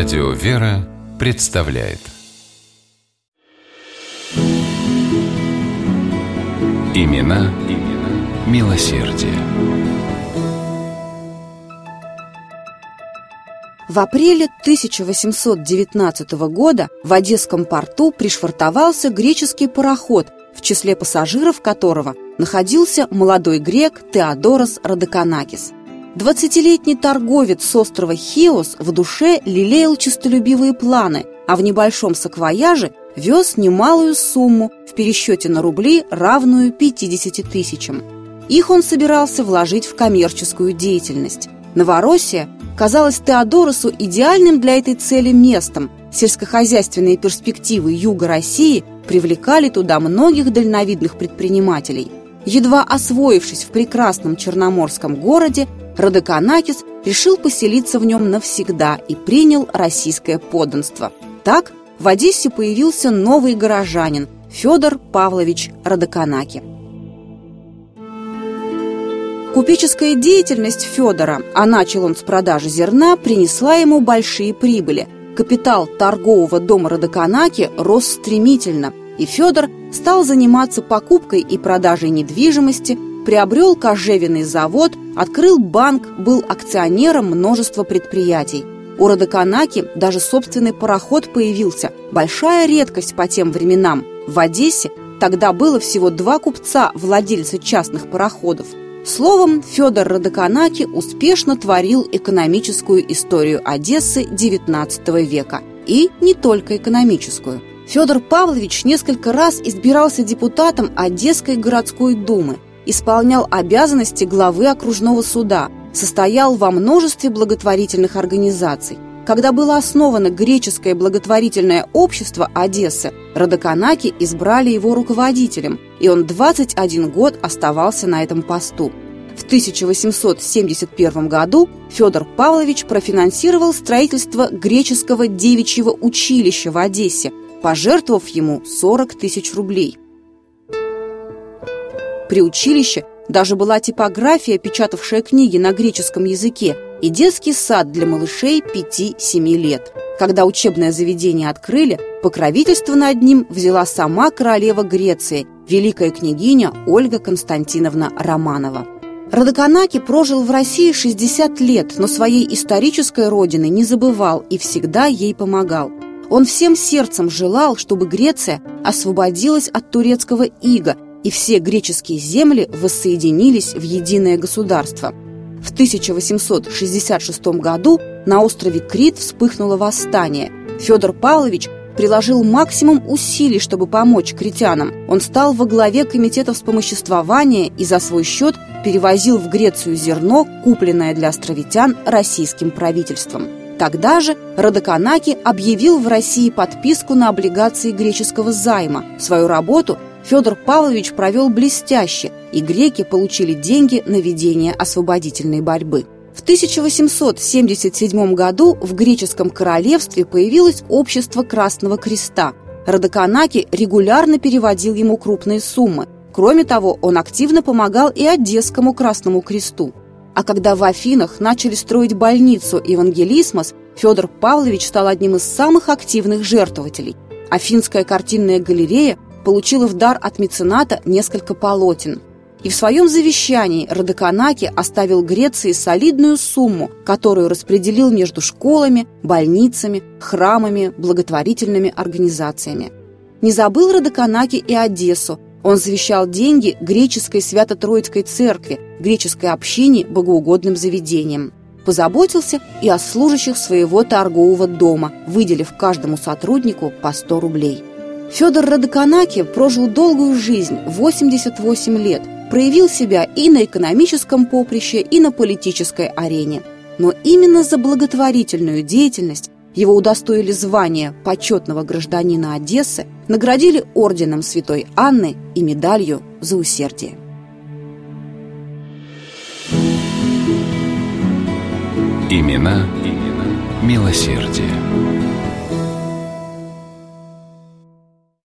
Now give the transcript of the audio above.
Радио «Вера» представляет Имена, имена милосердие. В апреле 1819 года в Одесском порту пришвартовался греческий пароход, в числе пассажиров которого находился молодой грек Теодорос Родоканакис – Двадцатилетний торговец с острова Хиос в душе лелеял честолюбивые планы, а в небольшом саквояже вез немалую сумму в пересчете на рубли, равную 50 тысячам. Их он собирался вложить в коммерческую деятельность. Новороссия казалась Теодоросу идеальным для этой цели местом. Сельскохозяйственные перспективы юга России привлекали туда многих дальновидных предпринимателей. Едва освоившись в прекрасном черноморском городе, Родоканакис решил поселиться в нем навсегда и принял российское подданство. Так в Одессе появился новый горожанин Федор Павлович Родоканаки. Купеческая деятельность Федора, а начал он с продажи зерна, принесла ему большие прибыли. Капитал торгового дома Родоканаки рос стремительно, и Федор стал заниматься покупкой и продажей недвижимости, приобрел кожевенный завод, открыл банк, был акционером множества предприятий. У Родоканаки даже собственный пароход появился. Большая редкость по тем временам. В Одессе тогда было всего два купца, владельца частных пароходов. Словом, Федор Родоканаки успешно творил экономическую историю Одессы XIX века. И не только экономическую. Федор Павлович несколько раз избирался депутатом Одесской городской думы – исполнял обязанности главы окружного суда, состоял во множестве благотворительных организаций. Когда было основано греческое благотворительное общество Одессы, Родоканаки избрали его руководителем, и он 21 год оставался на этом посту. В 1871 году Федор Павлович профинансировал строительство греческого девичьего училища в Одессе, пожертвовав ему 40 тысяч рублей. При училище даже была типография, печатавшая книги на греческом языке, и детский сад для малышей 5-7 лет. Когда учебное заведение открыли, покровительство над ним взяла сама королева Греции, великая княгиня Ольга Константиновна Романова. Родоканаки прожил в России 60 лет, но своей исторической родины не забывал и всегда ей помогал. Он всем сердцем желал, чтобы Греция освободилась от турецкого ига и все греческие земли воссоединились в единое государство. В 1866 году на острове Крит вспыхнуло восстание. Федор Павлович приложил максимум усилий, чтобы помочь критянам. Он стал во главе комитета вспомоществования и за свой счет перевозил в Грецию зерно, купленное для островитян российским правительством. Тогда же Родоканаки объявил в России подписку на облигации греческого займа. Свою работу – Федор Павлович провел блестяще, и греки получили деньги на ведение освободительной борьбы. В 1877 году в греческом королевстве появилось общество Красного Креста. Родоканаки регулярно переводил ему крупные суммы. Кроме того, он активно помогал и Одесскому Красному Кресту. А когда в Афинах начали строить больницу Евангелисмос, Федор Павлович стал одним из самых активных жертвователей. Афинская картинная галерея получила в дар от мецената несколько полотен. И в своем завещании Родоканаки оставил Греции солидную сумму, которую распределил между школами, больницами, храмами, благотворительными организациями. Не забыл Родоканаки и Одессу. Он завещал деньги греческой Свято-Троицкой церкви, греческой общине, богоугодным заведениям. Позаботился и о служащих своего торгового дома, выделив каждому сотруднику по 100 рублей. Федор Радоканаки прожил долгую жизнь, 88 лет, проявил себя и на экономическом поприще, и на политической арене. Но именно за благотворительную деятельность его удостоили звания почетного гражданина Одессы, наградили орденом Святой Анны и медалью за усердие. Имена, имена милосердие.